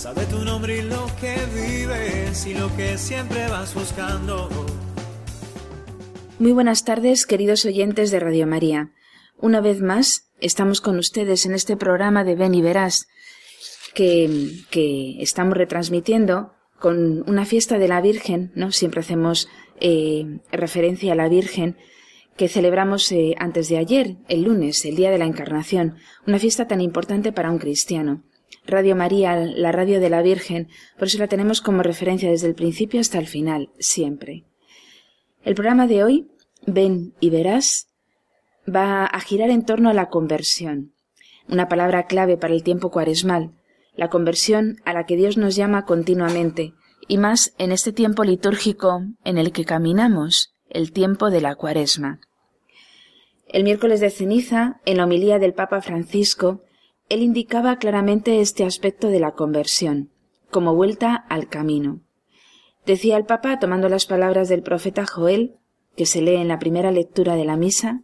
sabe tu nombre y lo que vives y lo que siempre vas buscando. Muy buenas tardes, queridos oyentes de Radio María. Una vez más, estamos con ustedes en este programa de Ven y Verás, que, que estamos retransmitiendo con una fiesta de la Virgen, ¿no? Siempre hacemos eh, referencia a la Virgen que celebramos eh, antes de ayer, el lunes, el día de la Encarnación, una fiesta tan importante para un cristiano. Radio María, la radio de la Virgen, por eso la tenemos como referencia desde el principio hasta el final, siempre. El programa de hoy, Ven y verás, va a girar en torno a la conversión, una palabra clave para el tiempo cuaresmal, la conversión a la que Dios nos llama continuamente, y más en este tiempo litúrgico en el que caminamos, el tiempo de la cuaresma. El miércoles de ceniza, en la homilía del Papa Francisco, él indicaba claramente este aspecto de la conversión, como vuelta al camino. Decía el Papa, tomando las palabras del profeta Joel, que se lee en la primera lectura de la misa,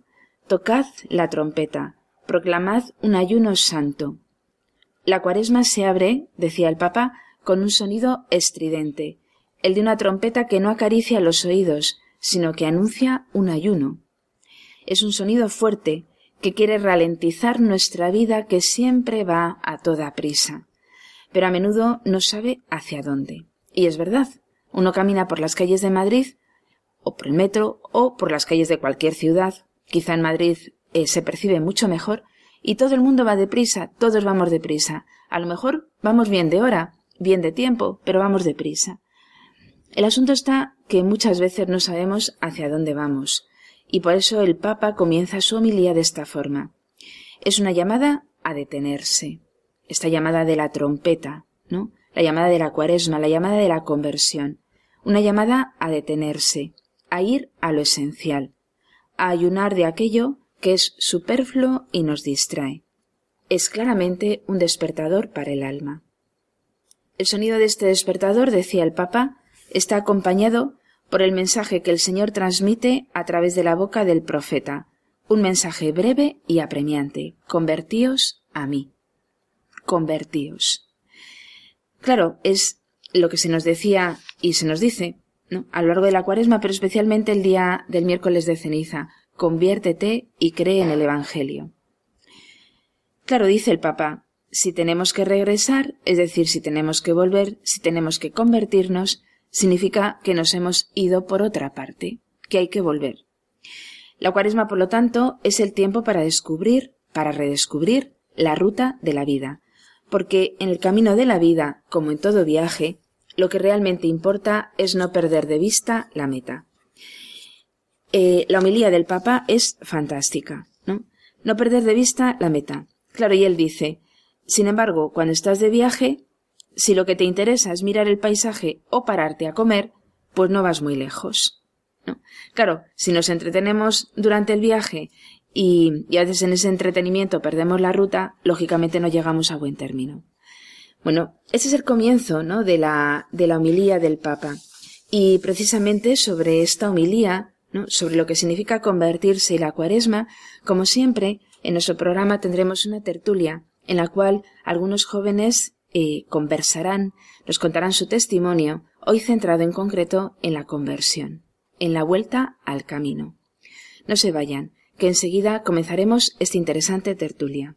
Tocad la trompeta, proclamad un ayuno santo. La cuaresma se abre, decía el Papa, con un sonido estridente, el de una trompeta que no acaricia los oídos, sino que anuncia un ayuno es un sonido fuerte que quiere ralentizar nuestra vida que siempre va a toda prisa, pero a menudo no sabe hacia dónde. Y es verdad, uno camina por las calles de Madrid, o por el metro, o por las calles de cualquier ciudad, quizá en Madrid eh, se percibe mucho mejor, y todo el mundo va deprisa, todos vamos deprisa. A lo mejor vamos bien de hora, bien de tiempo, pero vamos deprisa. El asunto está que muchas veces no sabemos hacia dónde vamos y por eso el Papa comienza su homilía de esta forma. Es una llamada a detenerse, esta llamada de la trompeta, ¿no? La llamada de la cuaresma, la llamada de la conversión, una llamada a detenerse, a ir a lo esencial, a ayunar de aquello que es superfluo y nos distrae. Es claramente un despertador para el alma. El sonido de este despertador, decía el Papa, está acompañado por el mensaje que el Señor transmite a través de la boca del profeta, un mensaje breve y apremiante. Convertíos a mí. Convertíos. Claro, es lo que se nos decía y se nos dice ¿no? a lo largo de la cuaresma, pero especialmente el día del miércoles de ceniza. Conviértete y cree en el Evangelio. Claro, dice el Papa, si tenemos que regresar, es decir, si tenemos que volver, si tenemos que convertirnos, significa que nos hemos ido por otra parte, que hay que volver. La cuaresma, por lo tanto, es el tiempo para descubrir, para redescubrir la ruta de la vida, porque en el camino de la vida, como en todo viaje, lo que realmente importa es no perder de vista la meta. Eh, la homilía del Papa es fantástica, ¿no? No perder de vista la meta. Claro, y él dice, sin embargo, cuando estás de viaje, si lo que te interesa es mirar el paisaje o pararte a comer, pues no vas muy lejos. Claro, si nos entretenemos durante el viaje y, y, a veces en ese entretenimiento perdemos la ruta, lógicamente no llegamos a buen término. Bueno, ese es el comienzo, ¿no? De la, de la homilía del Papa. Y precisamente sobre esta homilía, ¿no? Sobre lo que significa convertirse y la cuaresma, como siempre, en nuestro programa tendremos una tertulia en la cual algunos jóvenes conversarán, nos contarán su testimonio, hoy centrado en concreto en la conversión, en la vuelta al camino. No se vayan, que enseguida comenzaremos esta interesante tertulia.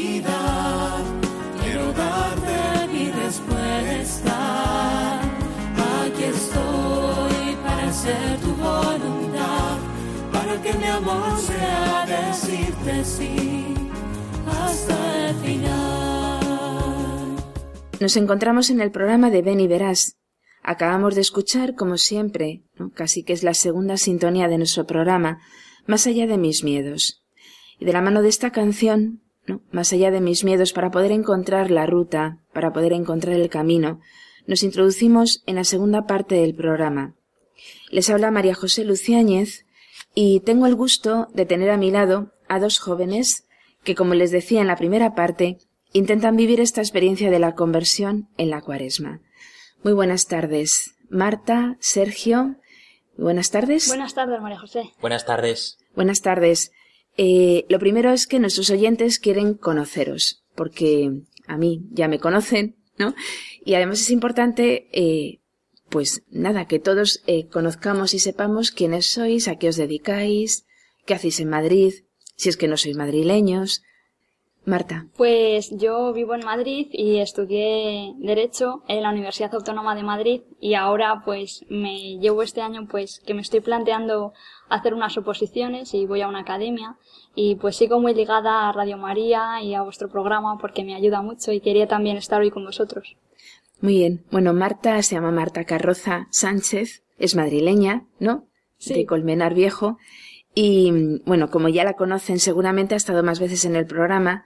sí hasta el final. Nos encontramos en el programa de Ven y Verás. Acabamos de escuchar, como siempre, casi que es la segunda sintonía de nuestro programa, Más allá de mis miedos. Y de la mano de esta canción. Más allá de mis miedos, para poder encontrar la ruta, para poder encontrar el camino, nos introducimos en la segunda parte del programa. Les habla María José Luciáñez y tengo el gusto de tener a mi lado a dos jóvenes que, como les decía en la primera parte, intentan vivir esta experiencia de la conversión en la cuaresma. Muy buenas tardes. Marta, Sergio. Buenas tardes. Buenas tardes, María José. Buenas tardes. Buenas tardes. Eh, lo primero es que nuestros oyentes quieren conoceros, porque a mí ya me conocen, ¿no? Y además es importante, eh, pues nada, que todos eh, conozcamos y sepamos quiénes sois, a qué os dedicáis, qué hacéis en Madrid, si es que no sois madrileños. Marta. Pues yo vivo en Madrid y estudié Derecho en la Universidad Autónoma de Madrid y ahora pues me llevo este año pues que me estoy planteando hacer unas oposiciones y voy a una academia y pues sigo muy ligada a Radio María y a vuestro programa porque me ayuda mucho y quería también estar hoy con vosotros. Muy bien. Bueno, Marta se llama Marta Carroza Sánchez, es madrileña, ¿no? Sí. De Colmenar Viejo. Y bueno, como ya la conocen, seguramente ha estado más veces en el programa,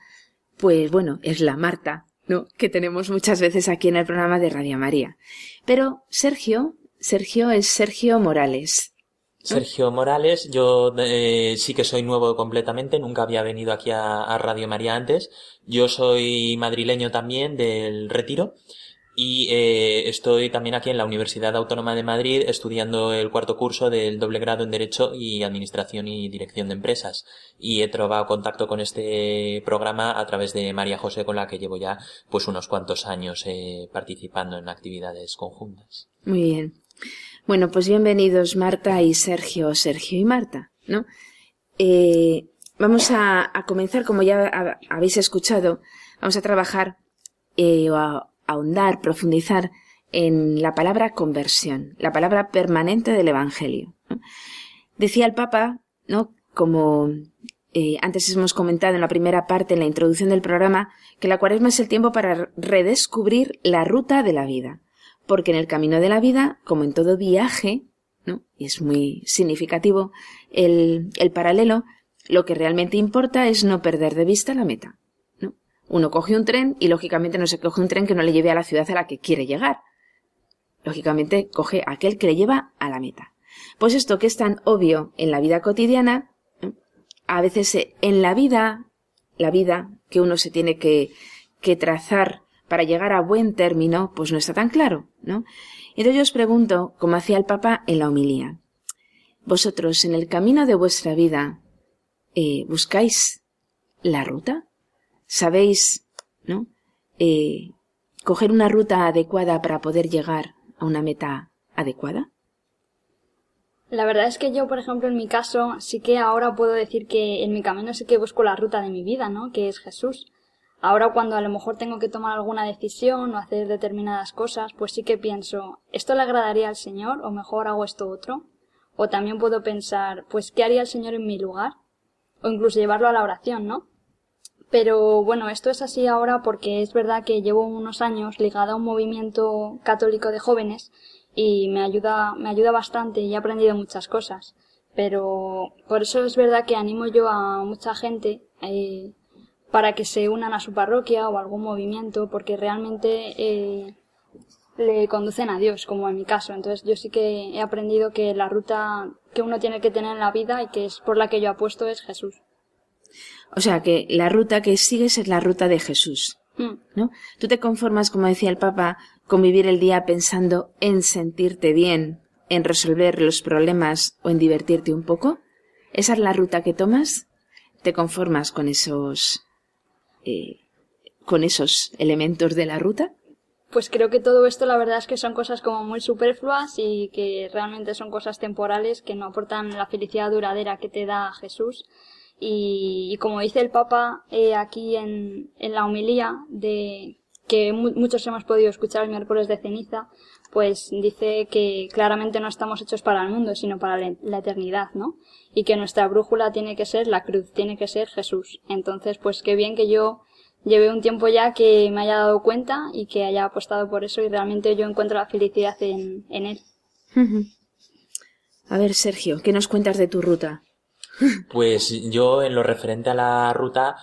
pues bueno, es la Marta, ¿no? Que tenemos muchas veces aquí en el programa de Radio María. Pero Sergio, Sergio es Sergio Morales. Sergio Morales, yo eh, sí que soy nuevo completamente, nunca había venido aquí a, a Radio María antes. Yo soy madrileño también del Retiro y eh, estoy también aquí en la Universidad Autónoma de Madrid estudiando el cuarto curso del doble grado en Derecho y Administración y Dirección de Empresas. Y he trabado contacto con este programa a través de María José, con la que llevo ya pues unos cuantos años eh, participando en actividades conjuntas. Muy bien. Bueno, pues bienvenidos Marta y Sergio, Sergio y Marta, ¿no? Eh, vamos a, a comenzar, como ya ha- habéis escuchado, vamos a trabajar eh, o a ahondar, profundizar en la palabra conversión, la palabra permanente del Evangelio. Decía el Papa, ¿no? Como eh, antes hemos comentado en la primera parte, en la introducción del programa, que la cuaresma es el tiempo para redescubrir la ruta de la vida. Porque en el camino de la vida, como en todo viaje, ¿no? Y es muy significativo el, el paralelo, lo que realmente importa es no perder de vista la meta. ¿No? Uno coge un tren y lógicamente no se coge un tren que no le lleve a la ciudad a la que quiere llegar. Lógicamente coge aquel que le lleva a la meta. Pues esto que es tan obvio en la vida cotidiana, ¿no? a veces eh, en la vida, la vida que uno se tiene que, que trazar para llegar a buen término, pues no está tan claro, ¿no? Entonces yo os pregunto, como hacía el Papa en la homilía, vosotros en el camino de vuestra vida, eh, ¿buscáis la ruta? ¿Sabéis, no? Eh, coger una ruta adecuada para poder llegar a una meta adecuada? La verdad es que yo, por ejemplo, en mi caso, sí que ahora puedo decir que en mi camino sí que busco la ruta de mi vida, ¿no? Que es Jesús. Ahora cuando a lo mejor tengo que tomar alguna decisión o hacer determinadas cosas, pues sí que pienso, ¿esto le agradaría al Señor o mejor hago esto otro? O también puedo pensar, pues, ¿qué haría el Señor en mi lugar? O incluso llevarlo a la oración, ¿no? Pero bueno, esto es así ahora porque es verdad que llevo unos años ligada a un movimiento católico de jóvenes y me ayuda, me ayuda bastante y he aprendido muchas cosas. Pero por eso es verdad que animo yo a mucha gente eh, para que se unan a su parroquia o a algún movimiento porque realmente eh, le conducen a Dios, como en mi caso. Entonces yo sí que he aprendido que la ruta que uno tiene que tener en la vida y que es por la que yo apuesto es Jesús. O sea que la ruta que sigues es la ruta de Jesús. Mm. ¿No? Tú te conformas, como decía el Papa, con vivir el día pensando en sentirte bien, en resolver los problemas o en divertirte un poco. ¿Esa es la ruta que tomas? ¿Te conformas con esos eh, con esos elementos de la ruta? Pues creo que todo esto la verdad es que son cosas como muy superfluas y que realmente son cosas temporales que no aportan la felicidad duradera que te da Jesús. Y, y como dice el Papa eh, aquí en, en la homilía de que mu- muchos hemos podido escuchar el miércoles de ceniza, pues dice que claramente no estamos hechos para el mundo, sino para la eternidad, ¿no? Y que nuestra brújula tiene que ser la cruz, tiene que ser Jesús. Entonces, pues qué bien que yo lleve un tiempo ya que me haya dado cuenta y que haya apostado por eso y realmente yo encuentro la felicidad en, en él. A ver, Sergio, ¿qué nos cuentas de tu ruta? Pues yo en lo referente a la ruta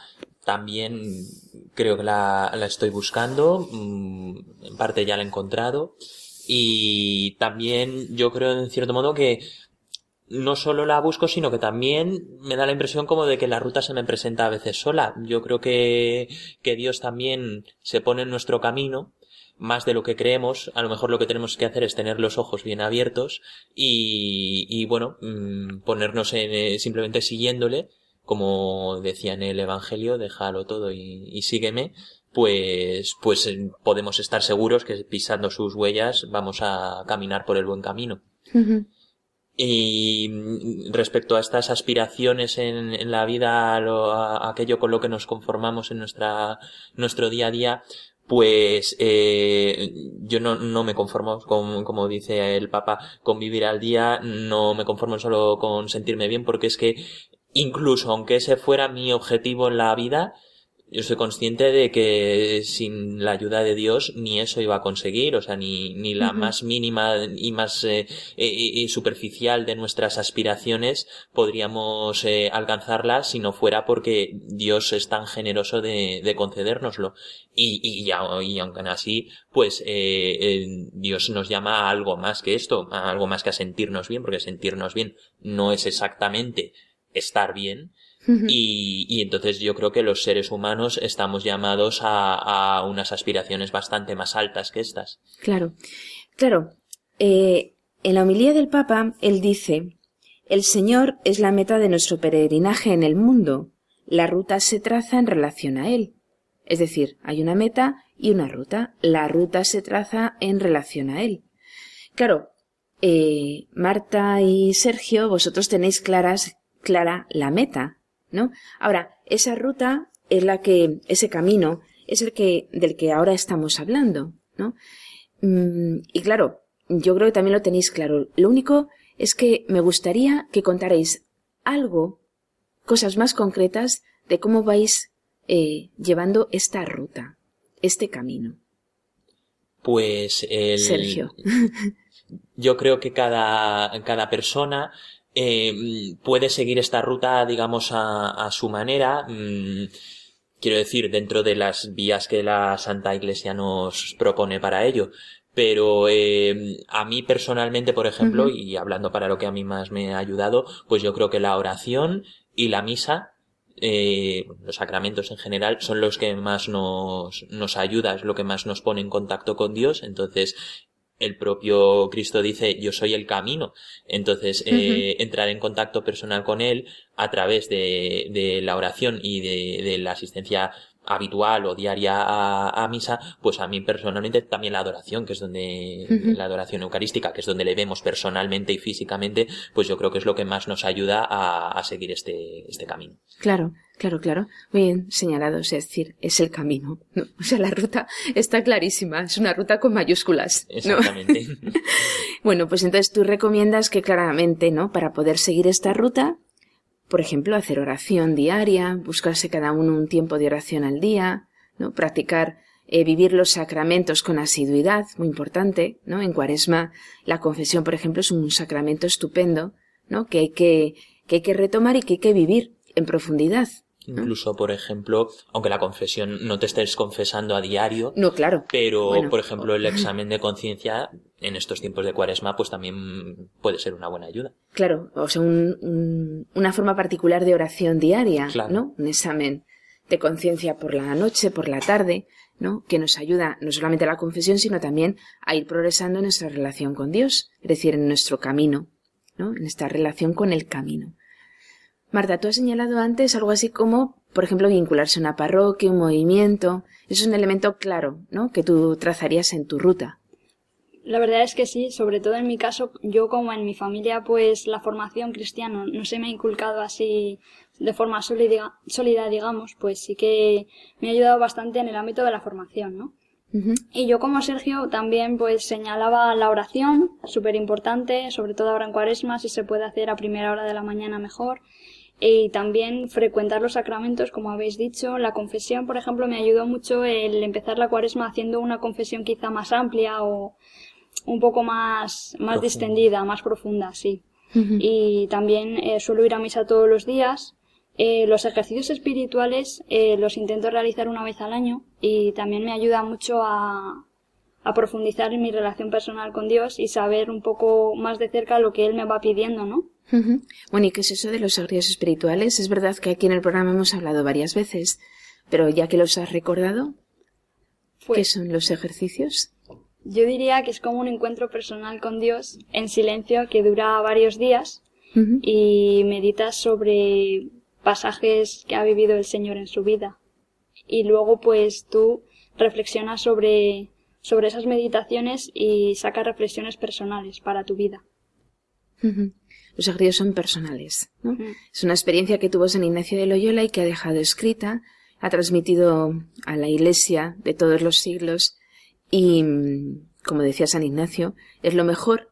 también creo que la, la estoy buscando, mm, en parte ya la he encontrado y también yo creo en cierto modo que no solo la busco, sino que también me da la impresión como de que la ruta se me presenta a veces sola. Yo creo que, que Dios también se pone en nuestro camino más de lo que creemos, a lo mejor lo que tenemos que hacer es tener los ojos bien abiertos y, y bueno, mm, ponernos en, eh, simplemente siguiéndole, como decía en el Evangelio, déjalo todo y, y sígueme, pues, pues eh, podemos estar seguros que pisando sus huellas vamos a caminar por el buen camino. Y mm, respecto a estas aspiraciones en, en la vida, a, lo- a aquello con lo que nos conformamos en nuestra, nuestro día a día, pues eh, yo no, no me conformo, con, como dice el Papa, con vivir al día, no me conformo solo con sentirme bien, porque es que incluso aunque ese fuera mi objetivo en la vida, yo soy consciente de que sin la ayuda de Dios ni eso iba a conseguir, o sea, ni, ni la más mínima y más eh, eh, y superficial de nuestras aspiraciones podríamos eh, alcanzarlas si no fuera porque Dios es tan generoso de, de concedérnoslo. Y, y, y aunque así, pues eh, eh, Dios nos llama a algo más que esto, a algo más que a sentirnos bien, porque sentirnos bien no es exactamente estar bien, y, y entonces yo creo que los seres humanos estamos llamados a, a unas aspiraciones bastante más altas que estas. Claro, claro. Eh, en la homilía del Papa, él dice, el Señor es la meta de nuestro peregrinaje en el mundo. La ruta se traza en relación a Él. Es decir, hay una meta y una ruta. La ruta se traza en relación a Él. Claro, eh, Marta y Sergio, vosotros tenéis claras, clara la meta, ¿no? Ahora, esa ruta es la que, ese camino, es el que, del que ahora estamos hablando, ¿no? Mm, y claro, yo creo que también lo tenéis claro. Lo único es que me gustaría que contarais algo, cosas más concretas de cómo vais eh, llevando esta ruta, este camino. Pues el, Sergio. yo creo que cada, cada persona eh, puede seguir esta ruta, digamos, a, a su manera. mm, quiero decir, dentro de las vías que la Santa Iglesia nos propone para ello. Pero eh, a mí personalmente, por ejemplo, y hablando para lo que a mí más me ha ayudado, pues yo creo que la oración y la misa, eh, los sacramentos en general, son los que más nos, nos ayuda, es lo que más nos pone en contacto con Dios. Entonces, el propio Cristo dice, yo soy el camino. Entonces, eh, entrar en contacto personal con Él a través de, de la oración y de, de la asistencia habitual o diaria a, a misa, pues a mí personalmente también la adoración, que es donde, la adoración eucarística, que es donde le vemos personalmente y físicamente, pues yo creo que es lo que más nos ayuda a, a seguir este, este camino. Claro, claro, claro. Muy bien señalado, es decir, es el camino. ¿no? O sea, la ruta está clarísima, es una ruta con mayúsculas. ¿no? Exactamente. Bueno, pues entonces tú recomiendas que claramente, ¿no? Para poder seguir esta ruta, por ejemplo, hacer oración diaria, buscarse cada uno un tiempo de oración al día, ¿no? Practicar, eh, vivir los sacramentos con asiduidad, muy importante, ¿no? En cuaresma, la confesión, por ejemplo, es un sacramento estupendo, ¿no? Que hay que, que hay que retomar y que hay que vivir en profundidad. Incluso, por ejemplo, aunque la confesión no te estés confesando a diario. No, claro. Pero, por ejemplo, el examen de conciencia en estos tiempos de cuaresma, pues también puede ser una buena ayuda. Claro, o sea, una forma particular de oración diaria, ¿no? Un examen de conciencia por la noche, por la tarde, ¿no? Que nos ayuda no solamente a la confesión, sino también a ir progresando en nuestra relación con Dios, es decir, en nuestro camino, ¿no? En esta relación con el camino. Marta, tú has señalado antes algo así como, por ejemplo, vincularse a una parroquia, un movimiento. es un elemento claro, ¿no? Que tú trazarías en tu ruta. La verdad es que sí, sobre todo en mi caso, yo como en mi familia, pues la formación cristiana no se me ha inculcado así de forma sólida, sólida digamos, pues sí que me ha ayudado bastante en el ámbito de la formación, ¿no? Y yo como Sergio también pues señalaba la oración, súper importante, sobre todo ahora en cuaresma, si se puede hacer a primera hora de la mañana mejor. Y también frecuentar los sacramentos, como habéis dicho. La confesión, por ejemplo, me ayudó mucho el empezar la cuaresma haciendo una confesión quizá más amplia o un poco más, más distendida, más profunda, sí. Y también eh, suelo ir a misa todos los días. Eh, los ejercicios espirituales eh, los intento realizar una vez al año y también me ayuda mucho a, a profundizar en mi relación personal con Dios y saber un poco más de cerca lo que Él me va pidiendo, ¿no? Bueno, ¿y qué es eso de los ejercicios espirituales? Es verdad que aquí en el programa hemos hablado varias veces, pero ya que los has recordado, ¿qué pues son los ejercicios? Yo diría que es como un encuentro personal con Dios en silencio que dura varios días y meditas sobre pasajes que ha vivido el Señor en su vida. Y luego pues tú reflexionas sobre, sobre esas meditaciones y sacas reflexiones personales para tu vida. Los ejercicios son personales. ¿no? Es una experiencia que tuvo San Ignacio de Loyola y que ha dejado escrita, ha transmitido a la Iglesia de todos los siglos y, como decía San Ignacio, es lo mejor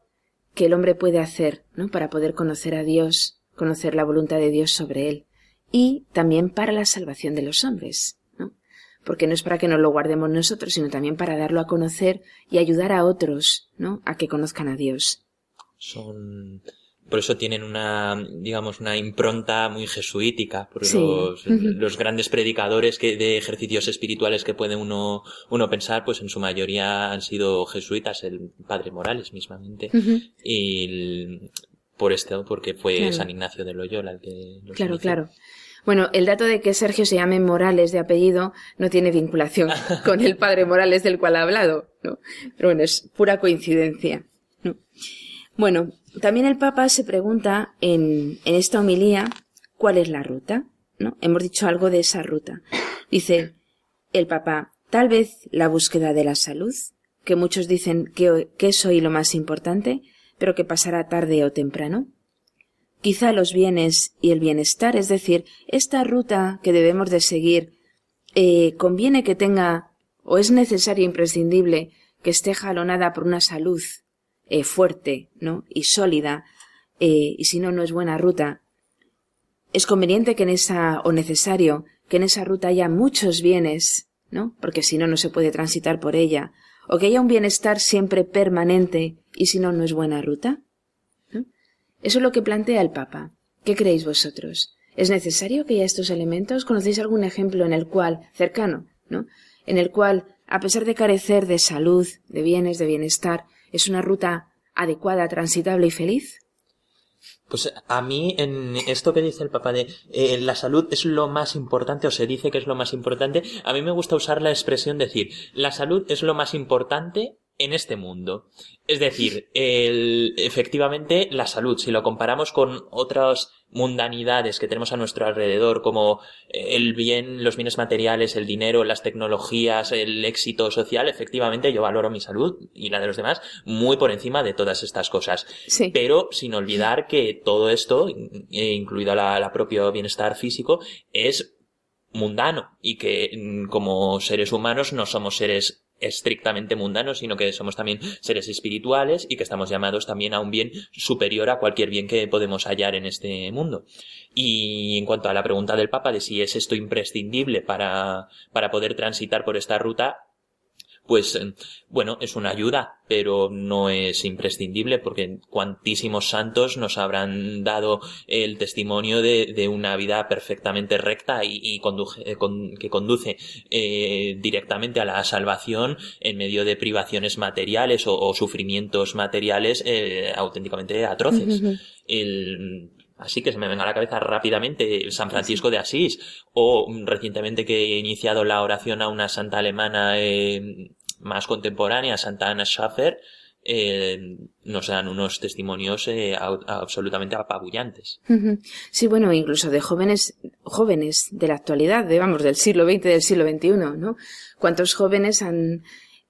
que el hombre puede hacer, ¿no? Para poder conocer a Dios, conocer la voluntad de Dios sobre él. Y también para la salvación de los hombres, ¿no? Porque no es para que nos lo guardemos nosotros, sino también para darlo a conocer y ayudar a otros, ¿no? A que conozcan a Dios. Son por eso tienen una, digamos, una impronta muy jesuítica, por los, grandes predicadores que, de ejercicios espirituales que puede uno, uno pensar, pues en su mayoría han sido jesuitas, el padre Morales mismamente, y por esto, porque fue San Ignacio de Loyola el que los Claro, claro. Bueno, el dato de que Sergio se llame Morales de apellido no tiene vinculación con el padre Morales del cual ha hablado, ¿no? Pero bueno, es pura coincidencia. ¿No? Bueno, también el Papa se pregunta en, en esta homilía cuál es la ruta, ¿no? Hemos dicho algo de esa ruta. Dice el Papa, tal vez la búsqueda de la salud, que muchos dicen que, que es hoy lo más importante, pero que pasará tarde o temprano. Quizá los bienes y el bienestar, es decir, esta ruta que debemos de seguir, eh, conviene que tenga, o es necesario imprescindible, que esté jalonada por una salud eh, fuerte, ¿no? Y sólida, eh, y si no, no es buena ruta. Es conveniente que en esa, o necesario, que en esa ruta haya muchos bienes, ¿no? Porque si no, no se puede transitar por ella. O que haya un bienestar siempre permanente, y si no, no es buena ruta. Eso es lo que plantea el Papa. ¿Qué creéis vosotros? ¿Es necesario que haya estos elementos? ¿Conocéis algún ejemplo en el cual, cercano, ¿no? En el cual, a pesar de carecer de salud, de bienes, de bienestar, ¿Es una ruta adecuada, transitable y feliz? Pues a mí, en esto que dice el papá de eh, la salud es lo más importante, o se dice que es lo más importante, a mí me gusta usar la expresión decir, la salud es lo más importante en este mundo. Es decir, el, efectivamente, la salud, si lo comparamos con otras mundanidades que tenemos a nuestro alrededor, como el bien, los bienes materiales, el dinero, las tecnologías, el éxito social, efectivamente yo valoro mi salud y la de los demás muy por encima de todas estas cosas. Pero sin olvidar que todo esto, eh, incluido la, la propio bienestar físico, es mundano y que mm, como seres humanos no somos seres estrictamente mundanos, sino que somos también seres espirituales y que estamos llamados también a un bien superior a cualquier bien que podemos hallar en este mundo. Y en cuanto a la pregunta del Papa de si es esto imprescindible para, para poder transitar por esta ruta, pues eh, bueno, es una ayuda, pero no es imprescindible porque cuantísimos santos nos habrán dado el testimonio de, una vida perfectamente recta y, eh, que conduce eh, directamente a la salvación en medio de privaciones materiales o, sufrimientos materiales auténticamente atroces. Así que se me venga a la cabeza rápidamente San Francisco de Asís o recientemente que he iniciado la oración a una santa alemana más contemporánea, Santa Ana Schaffer, eh, nos dan unos testimonios eh, absolutamente apabullantes. Sí, bueno, incluso de jóvenes, jóvenes de la actualidad, de, vamos, del siglo XX, del siglo XXI, ¿no? ¿Cuántos jóvenes han,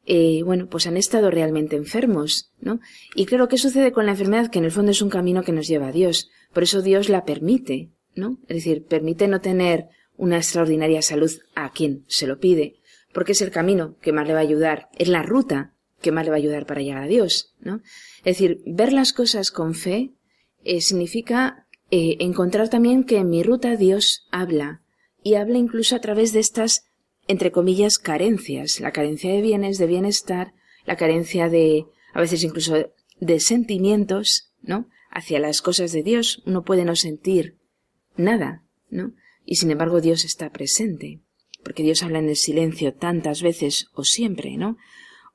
eh, bueno, pues han estado realmente enfermos, ¿no? Y claro, ¿qué sucede con la enfermedad? Que en el fondo es un camino que nos lleva a Dios. Por eso Dios la permite, ¿no? Es decir, permite no tener una extraordinaria salud a quien se lo pide, porque es el camino que más le va a ayudar, es la ruta que más le va a ayudar para llegar a Dios, ¿no? Es decir, ver las cosas con fe eh, significa eh, encontrar también que en mi ruta Dios habla, y habla incluso a través de estas, entre comillas, carencias, la carencia de bienes, de bienestar, la carencia de, a veces incluso de sentimientos, ¿no? Hacia las cosas de Dios, uno puede no sentir nada, ¿no? Y sin embargo Dios está presente porque Dios habla en el silencio tantas veces o siempre, ¿no?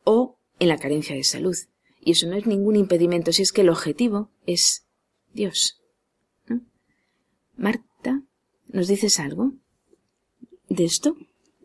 O en la carencia de salud. Y eso no es ningún impedimento si es que el objetivo es Dios. ¿no? Marta, ¿nos dices algo de esto?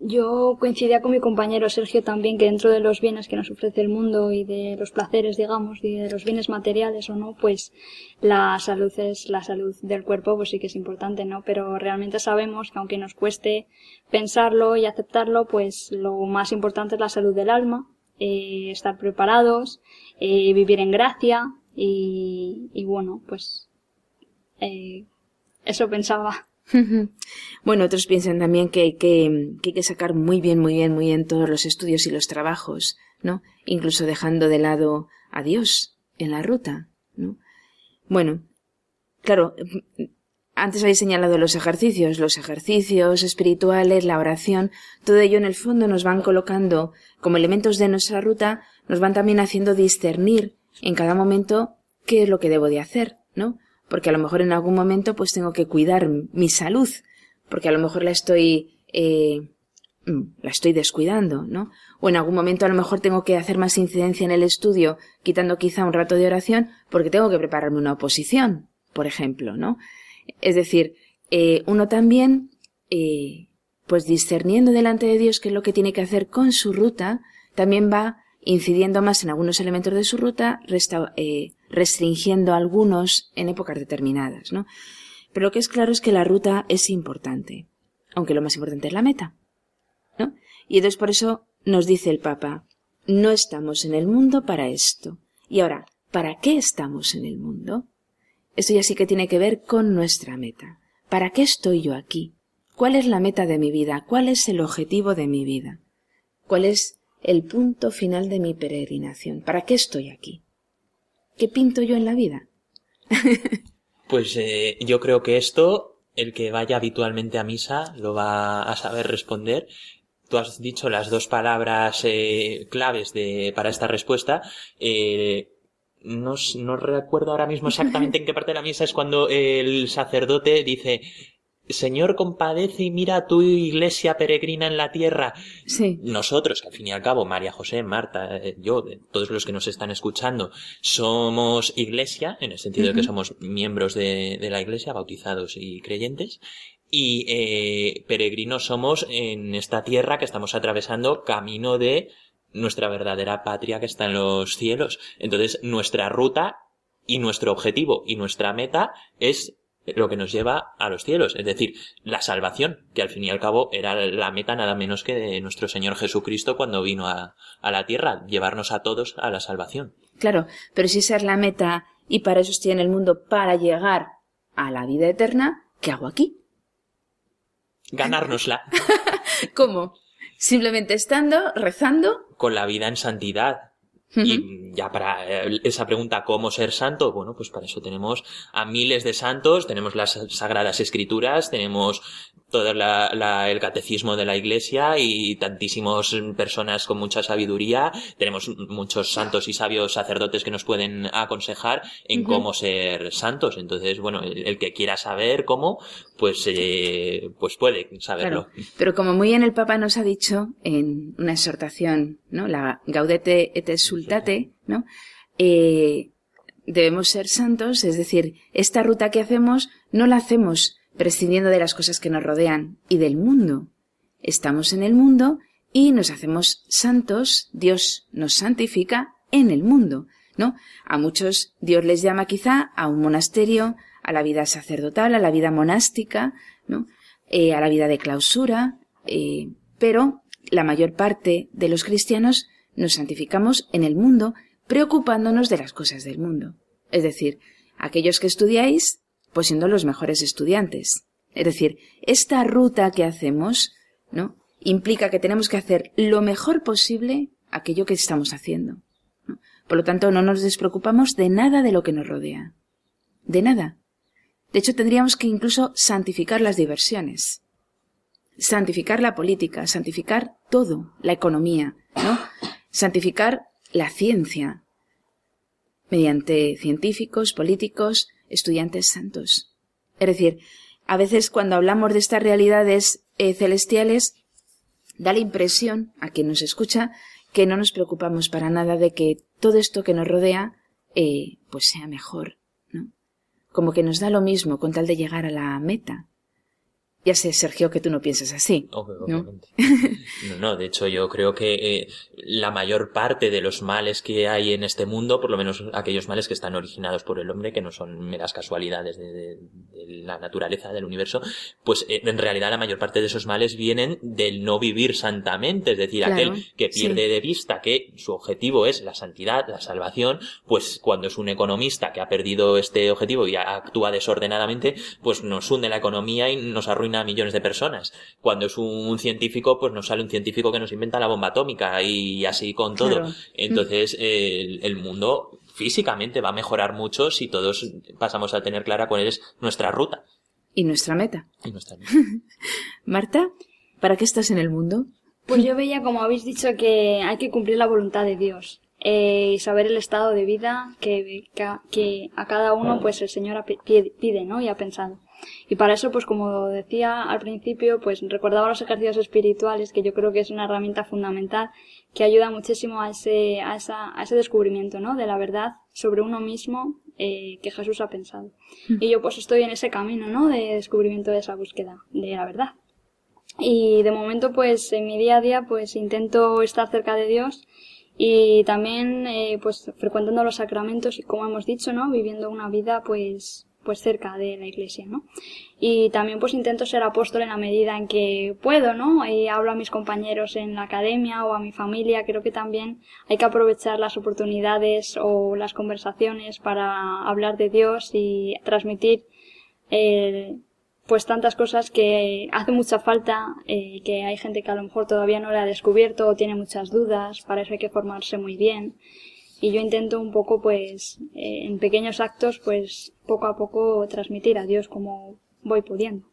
Yo coincidía con mi compañero Sergio también que dentro de los bienes que nos ofrece el mundo y de los placeres, digamos, y de los bienes materiales o no, pues la salud es la salud del cuerpo, pues sí que es importante, ¿no? Pero realmente sabemos que aunque nos cueste pensarlo y aceptarlo, pues lo más importante es la salud del alma, eh, estar preparados, eh, vivir en gracia y, y bueno, pues eh, eso pensaba. Bueno, otros piensan también que hay que, que hay que sacar muy bien, muy bien, muy bien todos los estudios y los trabajos, ¿no? Incluso dejando de lado a Dios en la ruta, ¿no? Bueno, claro, antes habéis señalado los ejercicios, los ejercicios espirituales, la oración, todo ello en el fondo nos van colocando como elementos de nuestra ruta, nos van también haciendo discernir en cada momento qué es lo que debo de hacer, ¿no? Porque a lo mejor en algún momento pues tengo que cuidar mi salud, porque a lo mejor la estoy, eh, mm, la estoy descuidando, ¿no? O en algún momento a lo mejor tengo que hacer más incidencia en el estudio, quitando quizá un rato de oración, porque tengo que prepararme una oposición, por ejemplo, ¿no? Es decir, eh, uno también, eh, pues discerniendo delante de Dios qué es lo que tiene que hacer con su ruta, también va incidiendo más en algunos elementos de su ruta, eh, restringiendo algunos en épocas determinadas, ¿no? Pero lo que es claro es que la ruta es importante, aunque lo más importante es la meta, ¿no? Y entonces por eso nos dice el Papa, no estamos en el mundo para esto. Y ahora, ¿para qué estamos en el mundo? Esto ya sí que tiene que ver con nuestra meta. ¿Para qué estoy yo aquí? ¿Cuál es la meta de mi vida? ¿Cuál es el objetivo de mi vida? ¿Cuál es el punto final de mi peregrinación. ¿Para qué estoy aquí? ¿Qué pinto yo en la vida? pues eh, yo creo que esto, el que vaya habitualmente a misa lo va a saber responder. Tú has dicho las dos palabras eh, claves de, para esta respuesta. Eh, no, no recuerdo ahora mismo exactamente en qué parte de la misa es cuando el sacerdote dice Señor, compadece y mira tu iglesia peregrina en la tierra. Sí. Nosotros, que al fin y al cabo, María José, Marta, eh, yo, todos los que nos están escuchando, somos iglesia, en el sentido de que somos miembros de, la iglesia, bautizados y creyentes, y eh, peregrinos somos en esta tierra que estamos atravesando camino de nuestra verdadera patria que está en los cielos. Entonces, nuestra ruta y nuestro objetivo y nuestra meta es lo que nos lleva a los cielos, es decir, la salvación, que al fin y al cabo era la meta nada menos que de nuestro Señor Jesucristo cuando vino a, la tierra, llevarnos a todos a la salvación. Claro, pero si esa es la meta y para eso estoy en el mundo, para llegar a la vida eterna, ¿qué hago aquí? Ganárnosla. ¿Cómo? Simplemente estando, rezando. Con la vida en santidad, y ya para eh, esa pregunta, ¿cómo ser santo? Bueno, pues para eso tenemos a miles de santos, tenemos las sagradas escrituras, tenemos todo el catecismo de la iglesia y tantísimas personas con mucha sabiduría. Tenemos muchos santos y sabios sacerdotes que nos pueden aconsejar en cómo ser santos. Entonces, bueno, el, que quiera saber cómo, pues, eh, pues puede saberlo. Pero como muy bien el Papa nos ha dicho en una exhortación, ¿no? La Gaudete et Exultate, ¿no? Eh, debemos ser santos, es decir, esta ruta que hacemos no la hacemos prescindiendo de las cosas que nos rodean y del mundo. Estamos en el mundo y nos hacemos santos, Dios nos santifica en el mundo, ¿no? A muchos Dios les llama quizá a un monasterio, a la vida sacerdotal, a la vida monástica, ¿no? Eh, a la vida de clausura, eh, pero la mayor parte de los cristianos nos santificamos en el mundo preocupándonos de las cosas del mundo. Es decir, aquellos que estudiáis, pues siendo los mejores estudiantes. Es decir, esta ruta que hacemos, ¿no? Implica que tenemos que hacer lo mejor posible aquello que estamos haciendo. Por lo tanto, no nos despreocupamos de nada de lo que nos rodea. De nada. De hecho, tendríamos que incluso santificar las diversiones. Santificar la política, santificar todo, la economía, ¿no? Santificar la ciencia, mediante científicos, políticos, estudiantes santos. Es decir, a veces cuando hablamos de estas realidades eh, celestiales, da la impresión a quien nos escucha que no nos preocupamos para nada de que todo esto que nos rodea eh, pues sea mejor, ¿no? Como que nos da lo mismo con tal de llegar a la meta. Ya sé, Sergio, que tú no piensas así. Obviamente. ¿no? no, de hecho yo creo que eh, la mayor parte de los males que hay en este mundo, por lo menos aquellos males que están originados por el hombre, que no son meras casualidades de, la naturaleza del universo, pues eh, en realidad la mayor parte de esos males vienen del no vivir santamente, es decir, aquel que pierde de vista que su objetivo es la santidad, la salvación, pues cuando es un economista que ha perdido este objetivo y actúa desordenadamente, pues nos hunde la economía y nos arruina a millones de personas. Cuando es un, científico, pues nos sale un científico que nos inventa la bomba atómica y así con todo. Entonces, el, mundo físicamente va a mejorar mucho si todos pasamos a tener clara cuál es nuestra ruta. Y nuestra meta. Y nuestra meta. Marta, ¿para qué estás en el mundo? Pues yo veía, como habéis dicho, que hay que cumplir la voluntad de Dios eh, y saber el estado de vida que, que, a cada uno pues el Señor pide, ¿no? Y ha pensado. Y para eso, pues como decía al principio, pues recordaba los ejercicios espirituales, que yo creo que es una herramienta fundamental que ayuda muchísimo a ese, a esa, a ese descubrimiento, ¿no? De la verdad sobre uno mismo eh, que Jesús ha pensado. Y yo pues estoy en ese camino, ¿no? De descubrimiento de esa búsqueda de la verdad. Y de momento, pues en mi día a día, pues intento estar cerca de Dios y también, eh, pues frecuentando los sacramentos y como hemos dicho, ¿no? Viviendo una vida, pues pues cerca de la iglesia, ¿no? Y también pues intento ser apóstol en la medida en que puedo, ¿no? Y hablo a mis compañeros en la academia o a mi familia, creo que también hay que aprovechar las oportunidades o las conversaciones para hablar de Dios y transmitir eh, pues tantas cosas que hace mucha falta, eh, que hay gente que a lo mejor todavía no le ha descubierto o tiene muchas dudas, para eso hay que formarse muy bien y yo intento un poco pues eh, en pequeños actos pues poco a poco transmitir a Dios como voy pudiendo.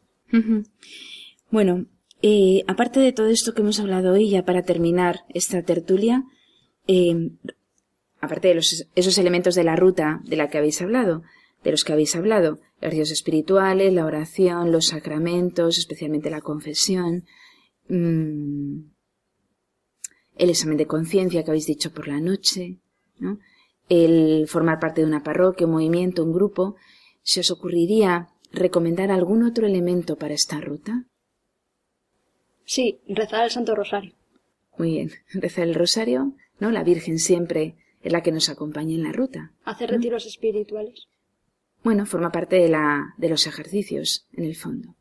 Bueno, eh, aparte de todo esto que hemos hablado hoy, ya para terminar esta tertulia, eh, aparte de los, esos elementos de la ruta de la que habéis hablado, de los que habéis hablado, los espirituales, la oración, los sacramentos, especialmente la confesión, mm, el examen de conciencia que habéis dicho por la noche, el formar parte de una parroquia, un movimiento, un grupo, ¿se os ocurriría recomendar algún otro elemento para esta ruta? Sí, rezar el Santo Rosario. Muy bien, rezar el Rosario, ¿no? La Virgen siempre es la que nos acompaña en la ruta. Hacer retiros espirituales. Bueno, forma parte de, la, de los ejercicios, en el fondo.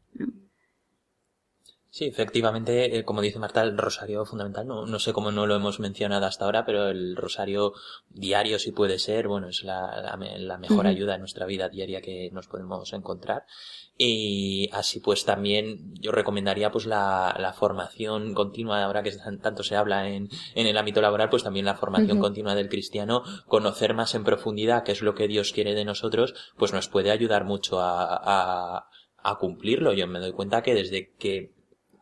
Sí, efectivamente, eh, como dice Marta, el rosario fundamental, no, no sé cómo no lo hemos mencionado hasta ahora, pero el rosario diario, si puede ser, bueno, es la, la, mejor ayuda en nuestra vida diaria que nos podemos encontrar. Y así pues también yo recomendaría pues la, la formación continua, ahora que tanto se habla en, en el ámbito laboral, pues también la formación continua del cristiano, conocer más en profundidad qué es lo que Dios quiere de nosotros, pues nos puede ayudar mucho a a cumplirlo. Yo me doy cuenta que desde que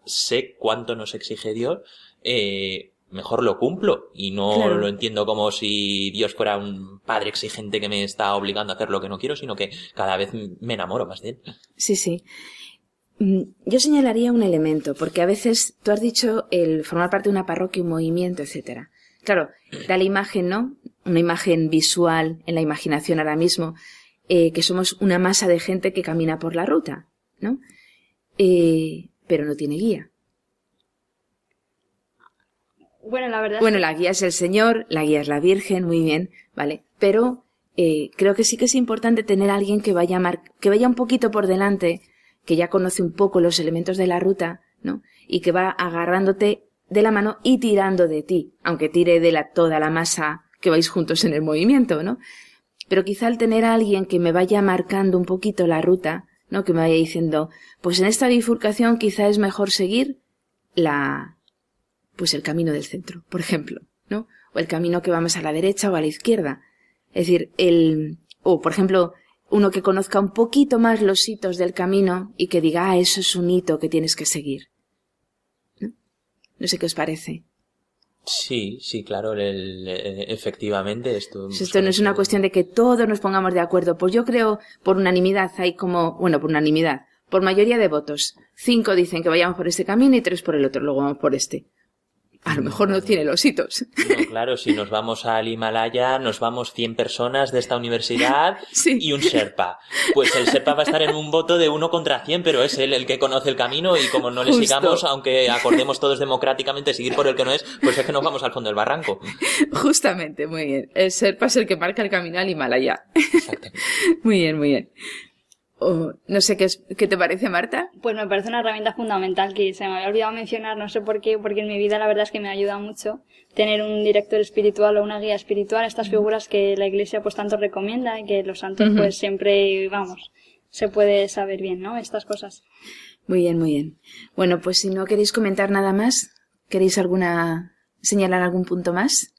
sé cuánto nos exige Dios, eh, mejor lo cumplo y no Claro. lo entiendo como si Dios fuera un padre exigente que me está obligando a hacer lo que no quiero, sino que cada vez me enamoro más de él. Sí, sí. Mm, Yo señalaría un elemento, porque a veces tú has dicho el formar parte de una parroquia, un movimiento, etcétera. Claro, da la imagen, ¿no? Una imagen visual en la imaginación ahora mismo, eh, que somos una masa de gente que camina por la ruta, ¿no? Eh, pero no tiene guía. Bueno, la verdad Bueno, es que- la guía es el Señor, la guía es la Virgen, muy bien, ¿vale? Pero eh, creo que sí que es importante tener a alguien que vaya, mar- que vaya un poquito por delante, que ya conoce un poco los elementos de la ruta, ¿no? Y que va agarrándote de la mano y tirando de ti, aunque tire de la, toda la masa que vais juntos en el movimiento, ¿no? Pero quizá al tener a alguien que me vaya marcando un poquito la ruta, ¿no? Que me vaya diciendo, pues en esta bifurcación quizá es mejor seguir la, pues el camino del centro, por ejemplo, ¿no? O el camino que va más a la derecha o a la izquierda. Es decir, el, o por ejemplo, uno que conozca un poquito más los hitos del camino y que diga, ah, eso es un hito que tienes que seguir. ¿No? No sé qué os parece. Sí, sí, claro, el- el- efectivamente esto. Pues esto no es una cuestión de que todos nos pongamos de acuerdo. Pues yo creo, por unanimidad, hay como, bueno, por unanimidad, por mayoría de votos. Cinco dicen que vayamos por este camino y tres por el otro, luego vamos por este. A lo mejor no tiene los hitos. No, claro, si nos vamos al Himalaya, nos vamos 100 personas de esta universidad Sí. y un Sherpa. Pues el Sherpa va a estar en un voto de uno contra 100, pero es él el que conoce el camino y como no le Justo. sigamos, aunque acordemos todos democráticamente seguir por el que no es, pues es que nos vamos al fondo del barranco. Justamente, muy bien. El Serpa es el que marca el camino al Himalaya. Exactamente. Muy bien, muy bien. Oh, no sé qué, es- qué te parece, Marta. Pues me parece una herramienta fundamental que se me había olvidado mencionar, no sé por qué, porque en mi vida la verdad es que me ayuda mucho tener un director espiritual o una guía espiritual, estas figuras que la iglesia pues tanto recomienda y que los santos pues siempre, vamos, se puede saber bien, ¿no? Estas cosas. Muy bien, muy bien. Bueno, pues si no queréis comentar nada más, ¿queréis alguna, señalar algún punto más?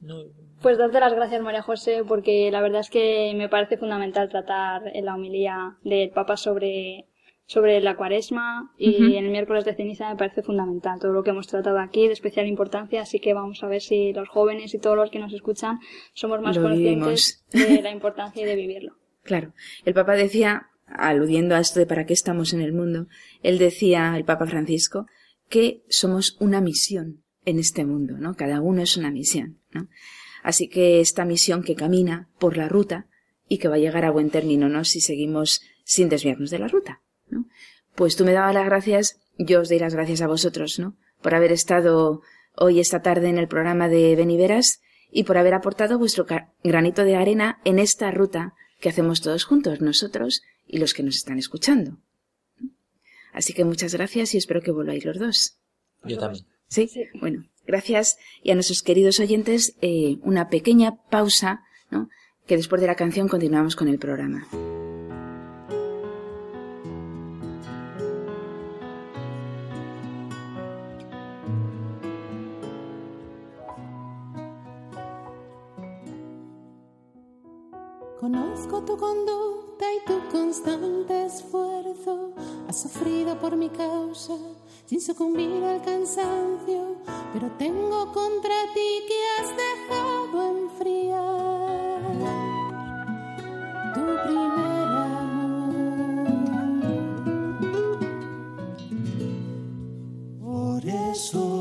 No, Pues darte las gracias María José porque la verdad es que me parece fundamental tratar en la homilía del Papa sobre sobre la cuaresma y en el miércoles de ceniza me parece fundamental todo lo que hemos tratado aquí de especial importancia así que vamos a ver si los jóvenes y todos los que nos escuchan somos más Lo conscientes de la importancia y de vivirlo. Claro. El Papa decía, aludiendo a esto de para qué estamos en el mundo, él decía, el Papa Francisco, que somos una misión en este mundo, ¿no? Cada uno es una misión, ¿no? Así que esta misión que camina por la ruta y que va a llegar a buen término, ¿no? Si seguimos sin desviarnos de la ruta, ¿no? Pues tú me dabas las gracias, yo os doy las gracias a vosotros, ¿no? Por haber estado hoy esta tarde en el programa de Beniveras y por haber aportado vuestro granito de arena en esta ruta que hacemos todos juntos, nosotros y los que nos están escuchando. Así que muchas gracias y espero que volváis los dos. yo también. ¿Sí? Sí. Bueno, gracias. Y a nuestros queridos oyentes, eh, una pequeña pausa, ¿no? Que después de la canción continuamos con el programa. Conozco tu conducta y tu constante esfuerzo. Has sufrido por mi causa sin sucumbir al cansancio. Pero tengo contra ti que has dejado enfriar tu primer amor. Por eso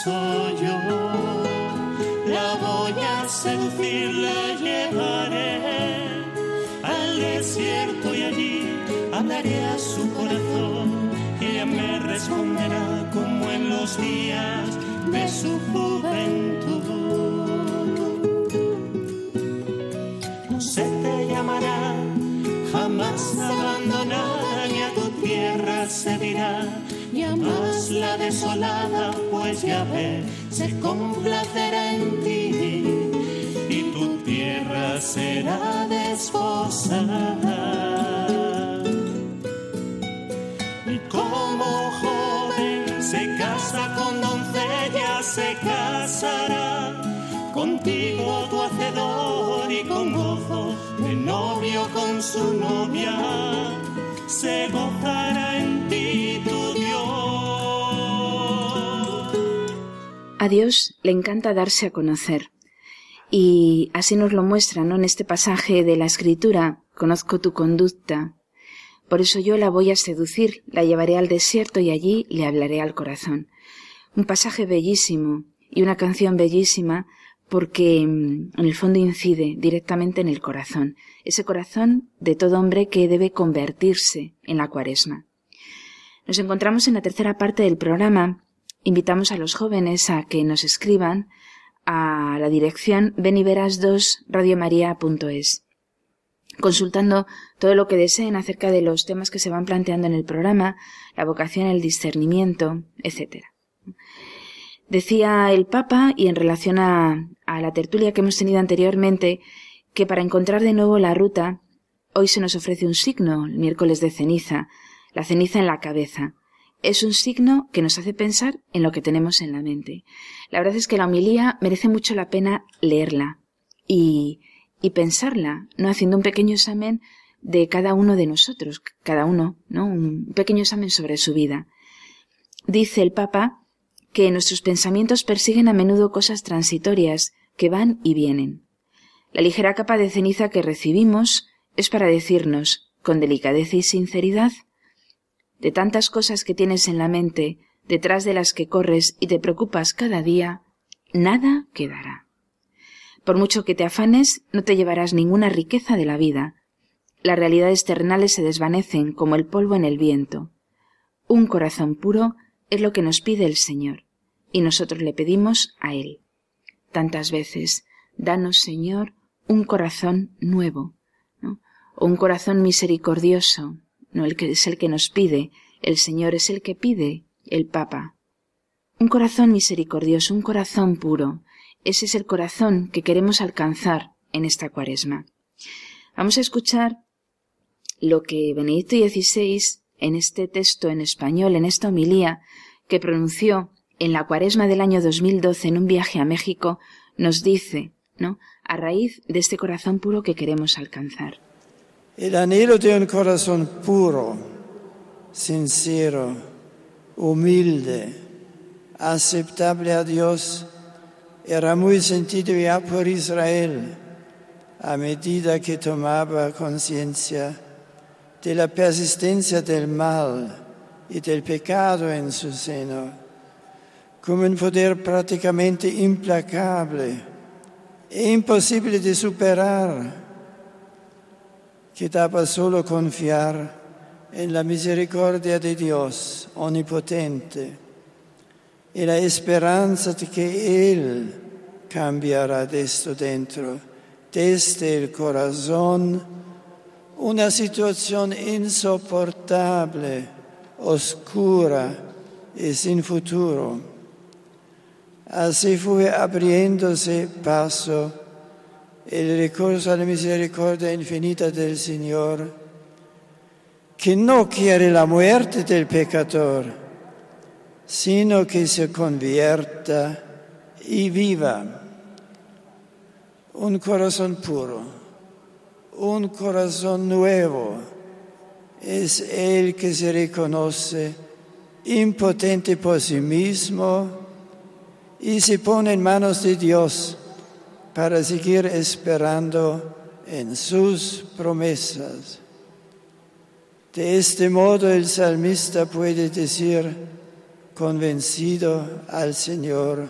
Eso yo la voy a seducir, la llevaré al desierto y allí hablaré a su corazón y ella me responderá como en los días de su juventud. No se te llamará jamás abandonada ni a tu tierra se dirá jamás la desolada pues ya ve se complacerá en ti y tu tierra será desposada. Y como joven se casa con doncella, se casará contigo tu hacedor y con gozo de novio con su novia se gozará en A Dios le encanta darse a conocer. Y así nos lo muestra, ¿no? En este pasaje de la Escritura, conozco tu conducta. Por eso yo la voy a seducir, la llevaré al desierto y allí le hablaré al corazón. Un pasaje bellísimo y una canción bellísima porque mm, en el fondo incide directamente en el corazón, ese corazón de todo hombre que debe convertirse en la cuaresma. Nos encontramos en la tercera parte del programa. Invitamos a los jóvenes a que nos escriban a la dirección beniveras2 radiomaria.es consultando todo lo que deseen acerca de los temas que se van planteando en el programa, la vocación, el discernimiento, etc. Decía el Papa, y en relación a, a la tertulia que hemos tenido anteriormente, que para encontrar de nuevo la ruta, hoy se nos ofrece un signo, el miércoles de ceniza, la ceniza en la cabeza. Es un signo que nos hace pensar en lo que tenemos en la mente. La verdad es que la homilía merece mucho la pena leerla y, y pensarla, ¿no? Haciendo un pequeño examen de cada uno de nosotros, cada uno, ¿no? Un pequeño examen sobre su vida. Dice el Papa que nuestros pensamientos persiguen a menudo cosas transitorias que van y vienen. La ligera capa de ceniza que recibimos es para decirnos, con delicadeza y sinceridad, de tantas cosas que tienes en la mente, detrás de las que corres y te preocupas cada día, nada quedará. Por mucho que te afanes, no te llevarás ninguna riqueza de la vida. Las realidades terrenales se desvanecen como el polvo en el viento. Un corazón puro es lo que nos pide el Señor, y nosotros le pedimos a Él. Tantas veces, danos, Señor, un corazón nuevo, o un corazón misericordioso, no el que es el que nos pide, el Señor es el que pide, el Papa. Un corazón misericordioso, un corazón puro, ese es el corazón que queremos alcanzar en esta cuaresma. Vamos a escuchar lo que Benedicto XVI, en este texto en español, en esta homilía, que pronunció en la cuaresma del año 2012 en un viaje a México, nos dice, ¿no? A raíz de este corazón puro que queremos alcanzar. El anhelo de un corazón puro, sincero, humilde, aceptable a Dios, era muy sentido ya por Israel a medida que tomaba conciencia de la persistencia del mal y del pecado en su seno, como un poder prácticamente implacable e imposible de superar, que daba solo confiar en la misericordia de Dios omnipotente y la esperanza de que Él cambiará de esto dentro, desde el corazón, una situación insoportable, oscura y sin futuro. Así fue abriéndose paso el recurso a la misericordia infinita del Señor, que no quiere la muerte del pecador, sino que se convierta y viva. Un corazón puro, un corazón nuevo, es el que se reconoce impotente por sí mismo y se pone en manos de Dios para seguir esperando en sus promesas. De este modo el salmista puede decir, convencido al Señor,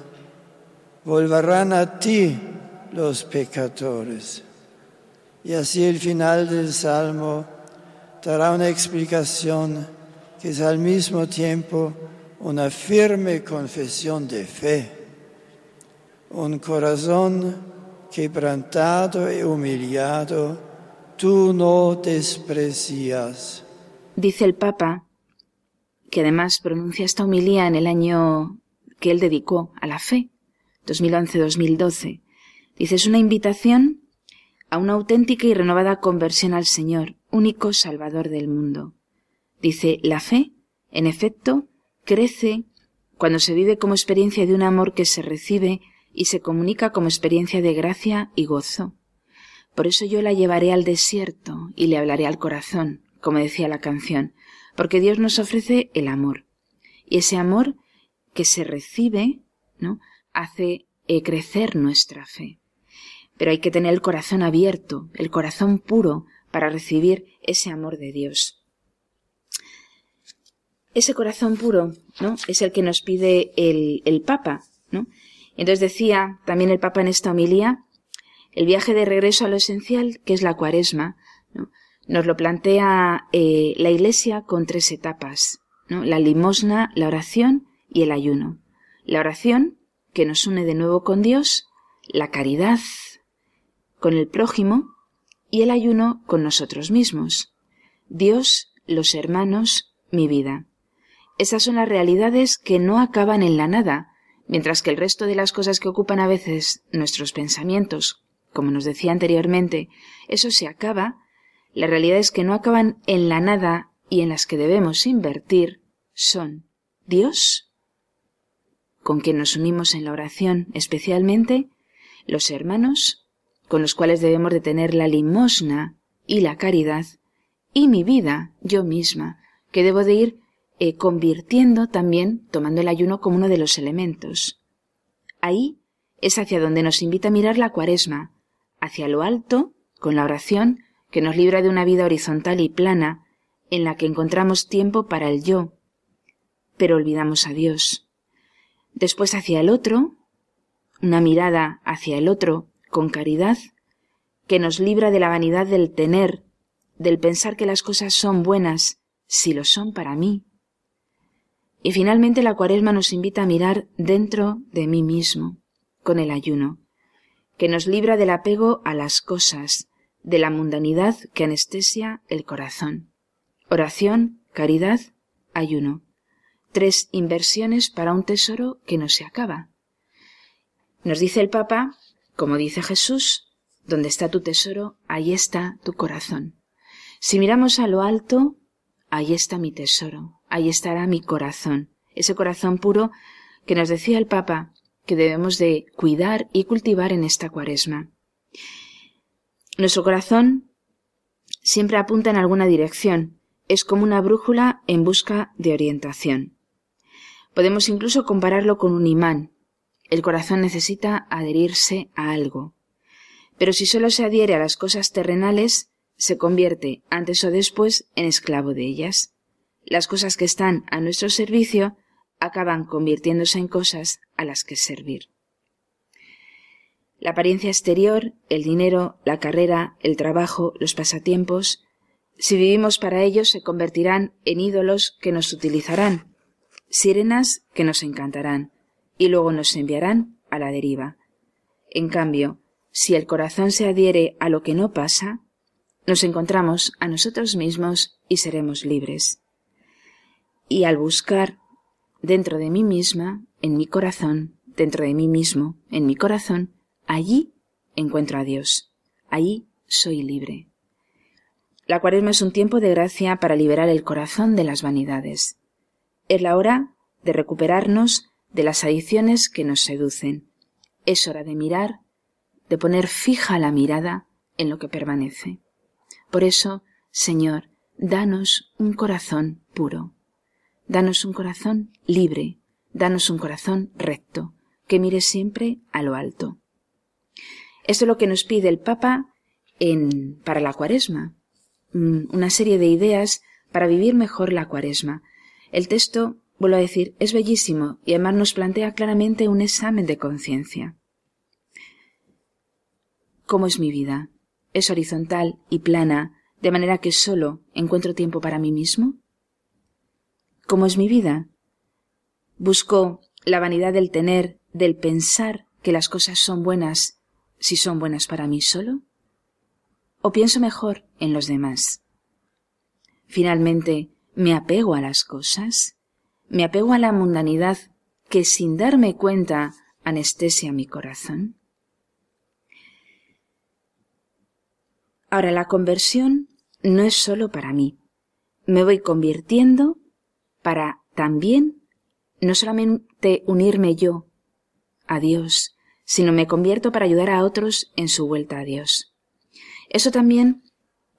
volverán a ti los pecadores. Y así el final del Salmo dará una explicación que es al mismo tiempo una firme confesión de fe, un corazón quebrantado y humillado, tú no desprecias. Dice el Papa, que además pronuncia esta homilía en el año que él dedicó a la fe, 2011-2012. Dice, es una invitación a una auténtica y renovada conversión al Señor, único Salvador del mundo. Dice, la fe, en efecto, crece cuando se vive como experiencia de un amor que se recibe y se comunica como experiencia de gracia y gozo. Por eso yo la llevaré al desierto y le hablaré al corazón, como decía la canción, porque Dios nos ofrece el amor. Y ese amor que se recibe, ¿no? hace eh, crecer nuestra fe. Pero hay que tener el corazón abierto, el corazón puro, para recibir ese amor de Dios. Ese corazón puro, ¿no? Es el que nos pide el, el Papa, ¿no? Entonces decía también el Papa en esta homilía, el viaje de regreso a lo esencial, que es la cuaresma, nos lo plantea eh, la Iglesia con tres etapas, la limosna, la oración y el ayuno. La oración, que nos une de nuevo con Dios, la caridad con el prójimo y el ayuno con nosotros mismos. Dios, los hermanos, mi vida. Esas son las realidades que no acaban en la nada, mientras que el resto de las cosas que ocupan a veces nuestros pensamientos, como nos decía anteriormente, eso se acaba, la realidad es que no acaban en la nada y en las que debemos invertir son Dios, con quien nos unimos en la oración especialmente, los hermanos, con los cuales debemos de tener la limosna y la caridad, y mi vida, yo misma, que debo de ir eh, convirtiendo también, tomando el ayuno como uno de los elementos. Ahí es hacia donde nos invita a mirar la cuaresma, hacia lo alto, con la oración, que nos libra de una vida horizontal y plana, en la que encontramos tiempo para el yo, pero olvidamos a Dios. Después hacia el otro, una mirada hacia el otro, con caridad, que nos libra de la vanidad del tener, del pensar que las cosas son buenas, si lo son para mí. Y finalmente la cuaresma nos invita a mirar dentro de mí mismo, con el ayuno, que nos libra del apego a las cosas, de la mundanidad que anestesia el corazón. Oración, caridad, ayuno. Tres inversiones para un tesoro que no se acaba. Nos dice el Papa, como dice Jesús, donde está tu tesoro, ahí está tu corazón. Si miramos a lo alto, ahí está mi tesoro, ahí estará mi corazón, ese corazón puro que nos decía el Papa, que debemos de cuidar y cultivar en esta cuaresma. Nuestro corazón siempre apunta en alguna dirección, es como una brújula en busca de orientación. Podemos incluso compararlo con un imán. El corazón necesita adherirse a algo. Pero si solo se adhiere a las cosas terrenales, se convierte, antes o después, en esclavo de ellas. Las cosas que están a nuestro servicio acaban convirtiéndose en cosas a las que servir. La apariencia exterior, el dinero, la carrera, el trabajo, los pasatiempos, si vivimos para ellos se convertirán en ídolos que nos utilizarán, sirenas que nos encantarán y luego nos enviarán a la deriva. En cambio, si el corazón se adhiere a lo que no pasa, nos encontramos a nosotros mismos y seremos libres. Y al buscar dentro de mí misma, en mi corazón, dentro de mí mismo, en mi corazón, allí encuentro a Dios. Allí soy libre. La cuaresma es un tiempo de gracia para liberar el corazón de las vanidades. Es la hora de recuperarnos de las adicciones que nos seducen. Es hora de mirar, de poner fija la mirada en lo que permanece. Por eso, Señor, danos un corazón puro. Danos un corazón libre, danos un corazón recto, que mire siempre a lo alto. Esto es lo que nos pide el Papa en, para la cuaresma. Mm, una serie de ideas para vivir mejor la cuaresma. El texto, vuelvo a decir, es bellísimo y además nos plantea claramente un examen de conciencia. ¿Cómo es mi vida? ¿Es horizontal y plana, de manera que solo encuentro tiempo para mí mismo? ¿Cómo es mi vida? ¿Busco la vanidad del tener, del pensar que las cosas son buenas si son buenas para mí solo? ¿O pienso mejor en los demás? Finalmente, ¿me apego a las cosas? ¿Me apego a la mundanidad que sin darme cuenta anestesia mi corazón? Ahora, la conversión no es solo para mí. Me voy convirtiendo para también no solamente unirme yo a Dios, sino me convierto para ayudar a otros en su vuelta a Dios. Eso también,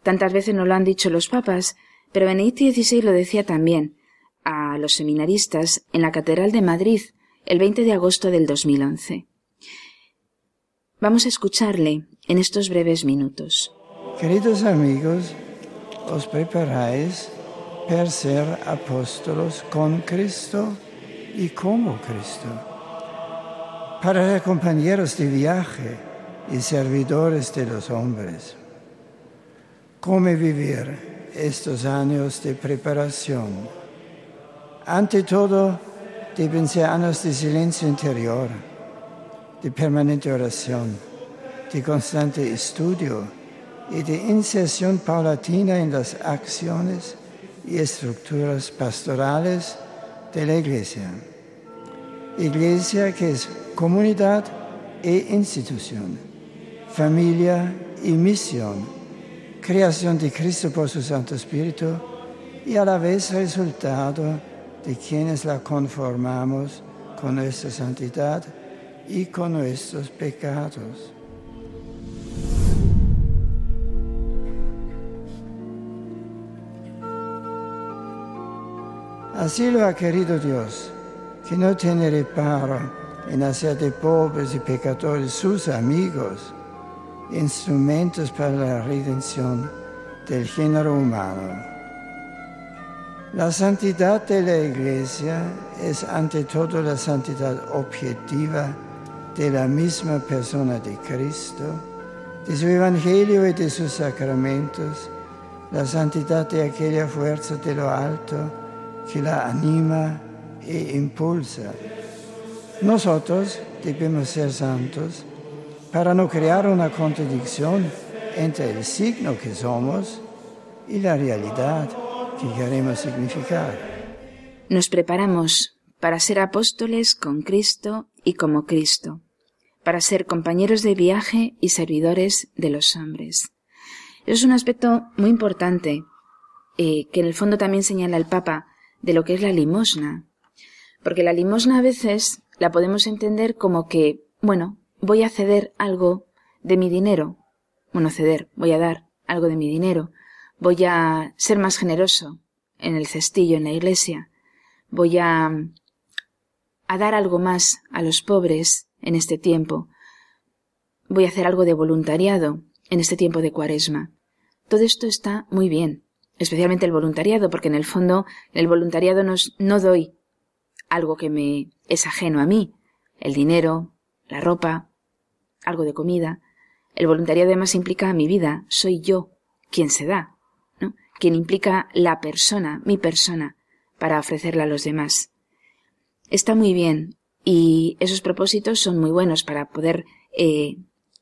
tantas veces nos lo han dicho los papas, pero Benedicto XVI lo decía también a los seminaristas en la Catedral de Madrid el 20 de agosto del 2011. Vamos a escucharle en estos breves minutos. Queridos amigos, os preparáis para ser apóstolos con Cristo y como Cristo, para ser compañeros de viaje y servidores de los hombres. ¿Cómo vivir estos años de preparación? Ante todo, deben ser años de silencio interior, de permanente oración, de constante estudio y de inserción paulatina en las acciones y estructuras pastorales de la Iglesia. Iglesia que es comunidad e institución, familia y misión, creación de Cristo por su Santo Espíritu y a la vez resultado de quienes la conformamos con nuestra santidad y con nuestros pecados. Así lo ha querido Dios, que no tiene reparo en hacer de pobres y pecadores sus amigos, instrumentos para la redención del género humano. La santidad de la Iglesia es ante todo la santidad objetiva de la misma persona de Cristo, de su Evangelio y de sus sacramentos, la santidad de aquella fuerza de lo alto que la anima e impulsa. Nosotros debemos ser santos para no crear una contradicción entre el signo que somos y la realidad que queremos significar. Nos preparamos para ser apóstoles con Cristo y como Cristo, para ser compañeros de viaje y servidores de los hombres. Es un aspecto muy importante eh, que en el fondo también señala el Papa de lo que es la limosna. Porque la limosna a veces la podemos entender como que, bueno, voy a ceder algo de mi dinero. Bueno, ceder, voy a dar algo de mi dinero. Voy a ser más generoso en el cestillo, en la iglesia. Voy a, a dar algo más a los pobres en este tiempo. Voy a hacer algo de voluntariado en este tiempo de cuaresma. Todo esto está muy bien, especialmente el voluntariado, porque en el fondo el voluntariado nos, no doy algo que me es ajeno a mí, el dinero, la ropa, algo de comida. El voluntariado además implica mi vida, soy yo quien se da, ¿no? quien implica la persona, mi persona, para ofrecerla a los demás. Está muy bien y esos propósitos son muy buenos para poder eh,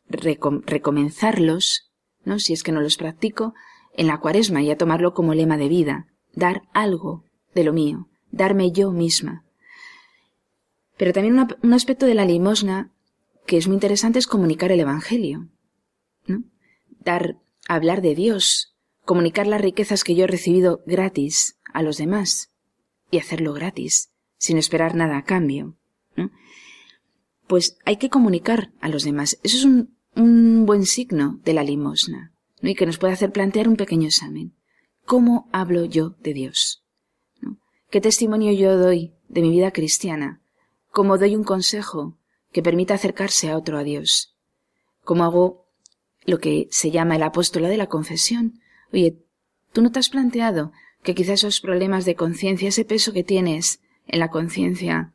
recomenzarlos, ¿no? si es que no los practico, en la cuaresma y a tomarlo como lema de vida, dar algo de lo mío, darme yo misma. Pero también un aspecto de la limosna que es muy interesante es comunicar el Evangelio, ¿no? Dar, hablar de Dios, comunicar las riquezas que yo he recibido gratis a los demás y hacerlo gratis, sin esperar nada a cambio. Pues hay que comunicar a los demás. Eso es un buen signo de la limosna y que nos puede hacer plantear un pequeño examen. ¿Cómo hablo yo de Dios? ¿Qué testimonio yo doy de mi vida cristiana? ¿Cómo doy un consejo que permita acercarse a otro a Dios? ¿Cómo hago lo que se llama el apóstolo de la confesión? Oye, ¿tú no te has planteado que quizás esos problemas de conciencia, ese peso que tienes en la conciencia,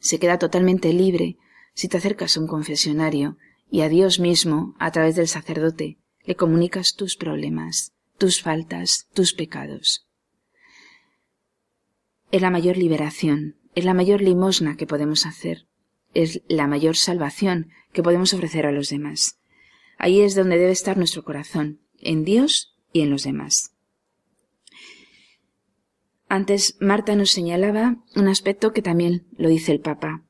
se queda totalmente libre si te acercas a un confesionario y a Dios mismo a través del sacerdote le comunicas tus problemas, tus faltas, tus pecados. Es la mayor liberación, es la mayor limosna que podemos hacer, es la mayor salvación que podemos ofrecer a los demás. Ahí es donde debe estar nuestro corazón, en Dios y en los demás. Antes Marta nos señalaba un aspecto que también lo dice el Papa,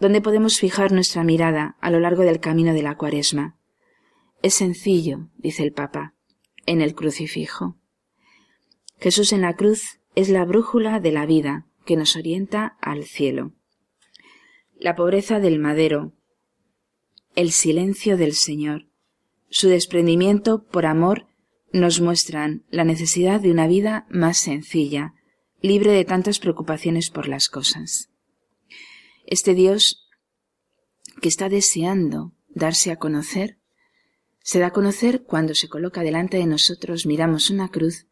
donde podemos fijar nuestra mirada a lo largo del camino de la cuaresma es sencillo, dice el Papa, en el crucifijo. Jesús en la cruz es la brújula de la vida que nos orienta al cielo. La pobreza del madero, el silencio del Señor, su desprendimiento por amor nos muestran la necesidad de una vida más sencilla, libre de tantas preocupaciones por las cosas. Este Dios que está deseando darse a conocer, se da a conocer cuando se coloca delante de nosotros, miramos una cruz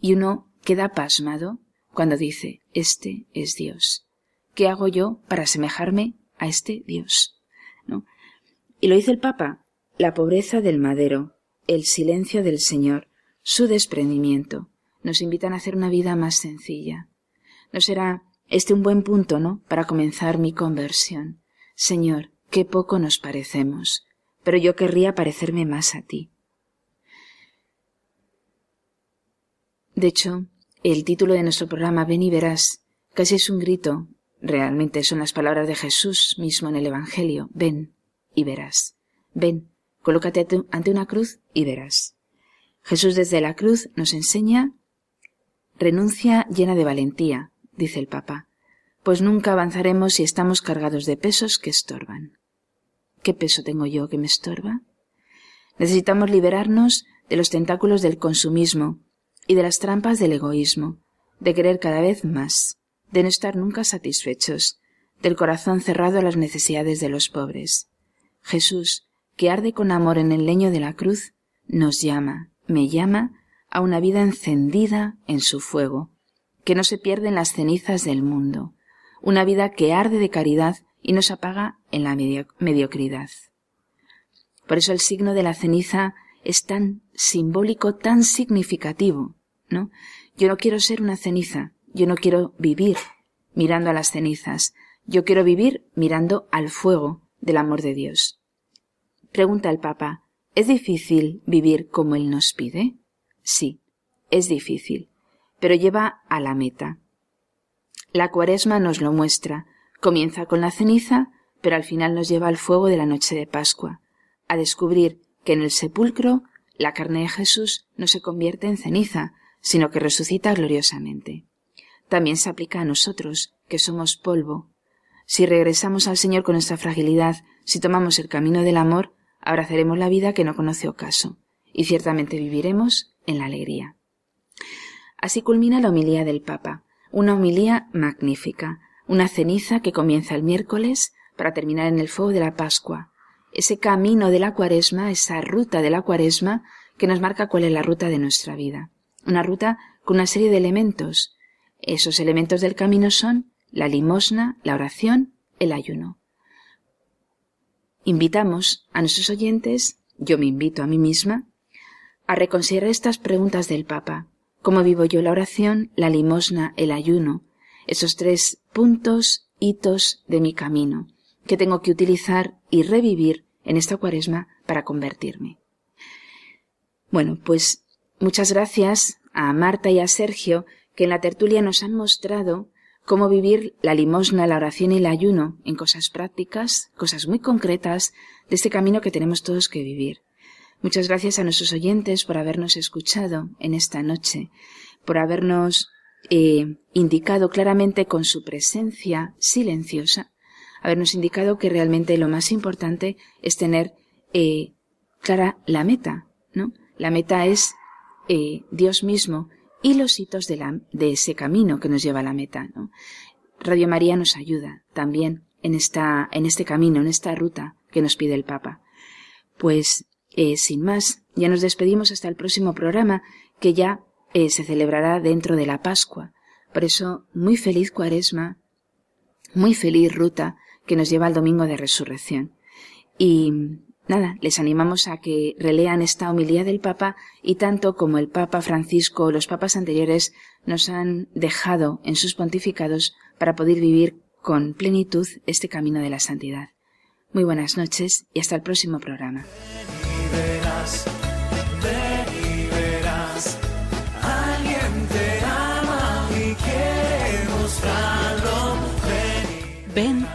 y uno queda pasmado cuando dice, este es Dios. ¿Qué hago yo para asemejarme a este Dios? ¿No? Y lo dice el Papa, la pobreza del madero, el silencio del Señor, su desprendimiento, nos invitan a hacer una vida más sencilla. ¿No será este un buen punto, no?, para comenzar mi conversión. Señor, qué poco nos parecemos, pero yo querría parecerme más a ti. De hecho, el título de nuestro programa Ven y verás casi es un grito, realmente son las palabras de Jesús mismo en el Evangelio, ven y verás. Ven, colócate ante una cruz y verás. Jesús desde la cruz nos enseña renuncia llena de valentía, dice el Papa, pues nunca avanzaremos si estamos cargados de pesos que estorban. ¿Qué peso tengo yo que me estorba? Necesitamos liberarnos de los tentáculos del consumismo y de las trampas del egoísmo, de querer cada vez más, de no estar nunca satisfechos, del corazón cerrado a las necesidades de los pobres. Jesús, que arde con amor en el leño de la cruz, nos llama, me llama, a una vida encendida en su fuego, que no se pierde en las cenizas del mundo, una vida que arde de caridad y nos apaga en la mediocridad. Por eso el signo de la ceniza es tan simbólico, tan significativo, ¿no? Yo no quiero ser una ceniza, yo no quiero vivir mirando a las cenizas, yo quiero vivir mirando al fuego del amor de Dios. Pregunta el Papa, ¿es difícil vivir como Él nos pide? Sí, es difícil, pero lleva a la meta. La cuaresma nos lo muestra, comienza con la ceniza, pero al final nos lleva al fuego de la noche de Pascua, a descubrir que en el sepulcro la carne de Jesús no se convierte en ceniza, sino que resucita gloriosamente. También se aplica a nosotros, que somos polvo. Si regresamos al Señor con nuestra fragilidad, si tomamos el camino del amor, abrazaremos la vida que no conoce ocaso, y ciertamente viviremos en la alegría. Así culmina la homilía del Papa, una homilía magnífica, una ceniza que comienza el miércoles para terminar en el fuego de la Pascua, ese camino de la cuaresma, esa ruta de la cuaresma que nos marca cuál es la ruta de nuestra vida. Una ruta con una serie de elementos. Esos elementos del camino son la limosna, la oración, el ayuno. Invitamos a nuestros oyentes, yo me invito a mí misma, a reconsiderar estas preguntas del Papa. ¿Cómo vivo yo la oración, la limosna, el ayuno? Esos tres puntos, hitos de mi camino, que tengo que utilizar y revivir en esta cuaresma para convertirme. Bueno, pues muchas gracias a Marta y a Sergio que en la tertulia nos han mostrado cómo vivir la limosna, la oración y el ayuno en cosas prácticas, cosas muy concretas de este camino que tenemos todos que vivir. Muchas gracias a nuestros oyentes por habernos escuchado en esta noche, por habernos eh, indicado claramente con su presencia silenciosa, habernos indicado que realmente lo más importante es tener eh, clara la meta, ¿no? La meta es eh, Dios mismo y los hitos de, la, de ese camino que nos lleva a la meta, ¿no? Radio María nos ayuda también en esta, en este camino, en esta ruta que nos pide el Papa. Pues eh, sin más, ya nos despedimos hasta el próximo programa, que ya eh, se celebrará dentro de la Pascua. Por eso, muy feliz cuaresma, muy feliz ruta que nos lleva al domingo de resurrección. Y nada, les animamos a que relean esta homilía del Papa y tanto como el Papa Francisco o los papas anteriores nos han dejado en sus pontificados para poder vivir con plenitud este camino de la santidad. Muy buenas noches y hasta el próximo programa.